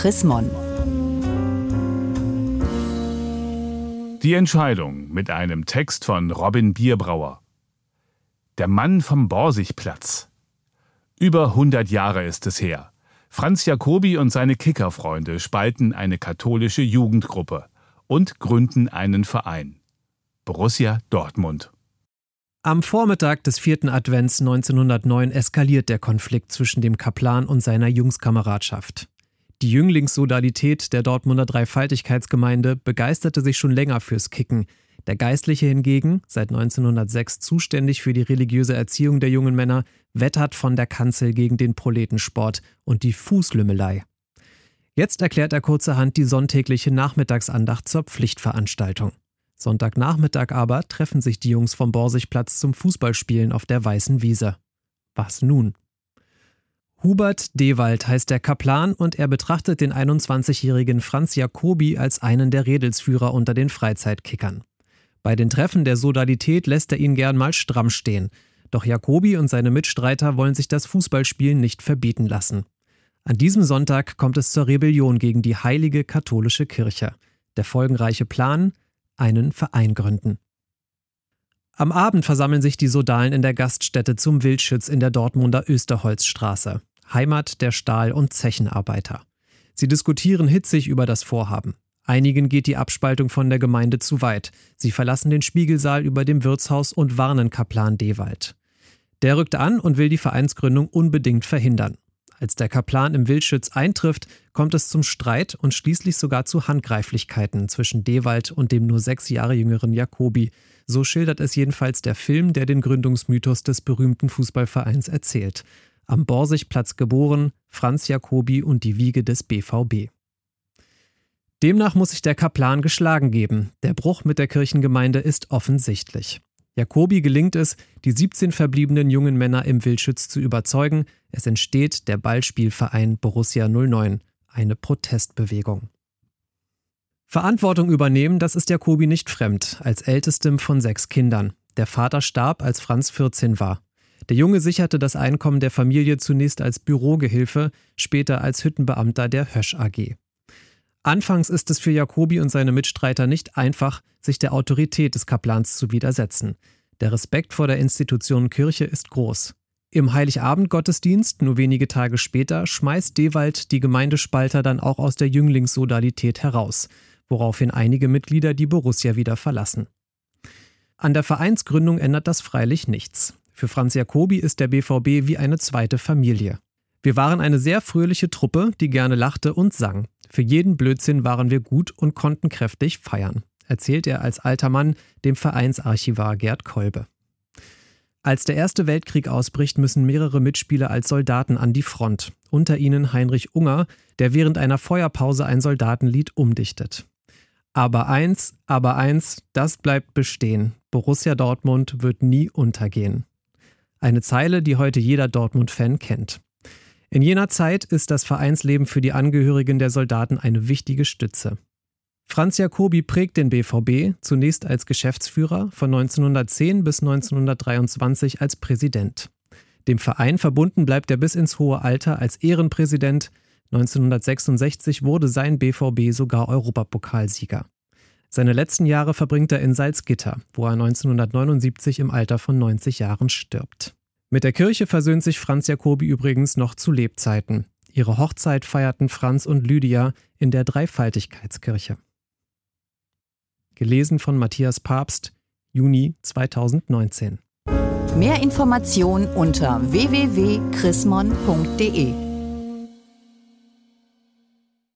Chris Mon. Die Entscheidung mit einem Text von Robin Bierbrauer. Der Mann vom Borsigplatz. Über 100 Jahre ist es her. Franz Jacobi und seine Kickerfreunde spalten eine katholische Jugendgruppe und gründen einen Verein. Borussia Dortmund. Am Vormittag des vierten Advents 1909 eskaliert der Konflikt zwischen dem Kaplan und seiner Jungskameradschaft. Die Jünglingssodalität der Dortmunder Dreifaltigkeitsgemeinde begeisterte sich schon länger fürs Kicken. Der Geistliche hingegen, seit 1906 zuständig für die religiöse Erziehung der jungen Männer, wettert von der Kanzel gegen den Proletensport und die Fußlümmelei. Jetzt erklärt er kurzerhand die sonntägliche Nachmittagsandacht zur Pflichtveranstaltung. Sonntagnachmittag aber treffen sich die Jungs vom Borsigplatz zum Fußballspielen auf der Weißen Wiese. Was nun? Hubert Dewald heißt der Kaplan und er betrachtet den 21-jährigen Franz Jacobi als einen der Redelsführer unter den Freizeitkickern. Bei den Treffen der Sodalität lässt er ihn gern mal stramm stehen. Doch Jacobi und seine Mitstreiter wollen sich das Fußballspielen nicht verbieten lassen. An diesem Sonntag kommt es zur Rebellion gegen die heilige katholische Kirche. Der folgenreiche Plan, einen Verein gründen. Am Abend versammeln sich die Sodalen in der Gaststätte zum Wildschütz in der Dortmunder Österholzstraße, Heimat der Stahl- und Zechenarbeiter. Sie diskutieren hitzig über das Vorhaben. Einigen geht die Abspaltung von der Gemeinde zu weit. Sie verlassen den Spiegelsaal über dem Wirtshaus und warnen Kaplan Dewald. Der rückt an und will die Vereinsgründung unbedingt verhindern. Als der Kaplan im Wildschütz eintrifft, kommt es zum Streit und schließlich sogar zu Handgreiflichkeiten zwischen Dewald und dem nur sechs Jahre jüngeren Jacobi. So schildert es jedenfalls der Film, der den Gründungsmythos des berühmten Fußballvereins erzählt. Am Borsigplatz geboren, Franz Jacobi und die Wiege des BVB. Demnach muss sich der Kaplan geschlagen geben. Der Bruch mit der Kirchengemeinde ist offensichtlich. Jacobi gelingt es, die 17 verbliebenen jungen Männer im Wildschütz zu überzeugen. Es entsteht der Ballspielverein Borussia 09, eine Protestbewegung. Verantwortung übernehmen, das ist Jacobi nicht fremd, als ältestem von sechs Kindern. Der Vater starb, als Franz 14 war. Der Junge sicherte das Einkommen der Familie zunächst als Bürogehilfe, später als Hüttenbeamter der Hösch AG. Anfangs ist es für Jacobi und seine Mitstreiter nicht einfach, sich der Autorität des Kaplans zu widersetzen. Der Respekt vor der Institution Kirche ist groß. Im Heiligabend-Gottesdienst, nur wenige Tage später, schmeißt Dewald die Gemeindespalter dann auch aus der Jünglingssodalität heraus, woraufhin einige Mitglieder die Borussia wieder verlassen. An der Vereinsgründung ändert das freilich nichts. Für Franz Jacobi ist der BVB wie eine zweite Familie. Wir waren eine sehr fröhliche Truppe, die gerne lachte und sang. Für jeden Blödsinn waren wir gut und konnten kräftig feiern, erzählt er als alter Mann dem Vereinsarchivar Gerd Kolbe. Als der Erste Weltkrieg ausbricht, müssen mehrere Mitspieler als Soldaten an die Front. Unter ihnen Heinrich Unger, der während einer Feuerpause ein Soldatenlied umdichtet. Aber eins, aber eins, das bleibt bestehen. Borussia Dortmund wird nie untergehen. Eine Zeile, die heute jeder Dortmund-Fan kennt. In jener Zeit ist das Vereinsleben für die Angehörigen der Soldaten eine wichtige Stütze. Franz Jacobi prägt den BVB zunächst als Geschäftsführer, von 1910 bis 1923 als Präsident. Dem Verein verbunden bleibt er bis ins hohe Alter als Ehrenpräsident. 1966 wurde sein BVB sogar Europapokalsieger. Seine letzten Jahre verbringt er in Salzgitter, wo er 1979 im Alter von 90 Jahren stirbt. Mit der Kirche versöhnt sich Franz Jacobi übrigens noch zu Lebzeiten. Ihre Hochzeit feierten Franz und Lydia in der Dreifaltigkeitskirche. Gelesen von Matthias Papst, Juni 2019. Mehr Informationen unter www.chrismon.de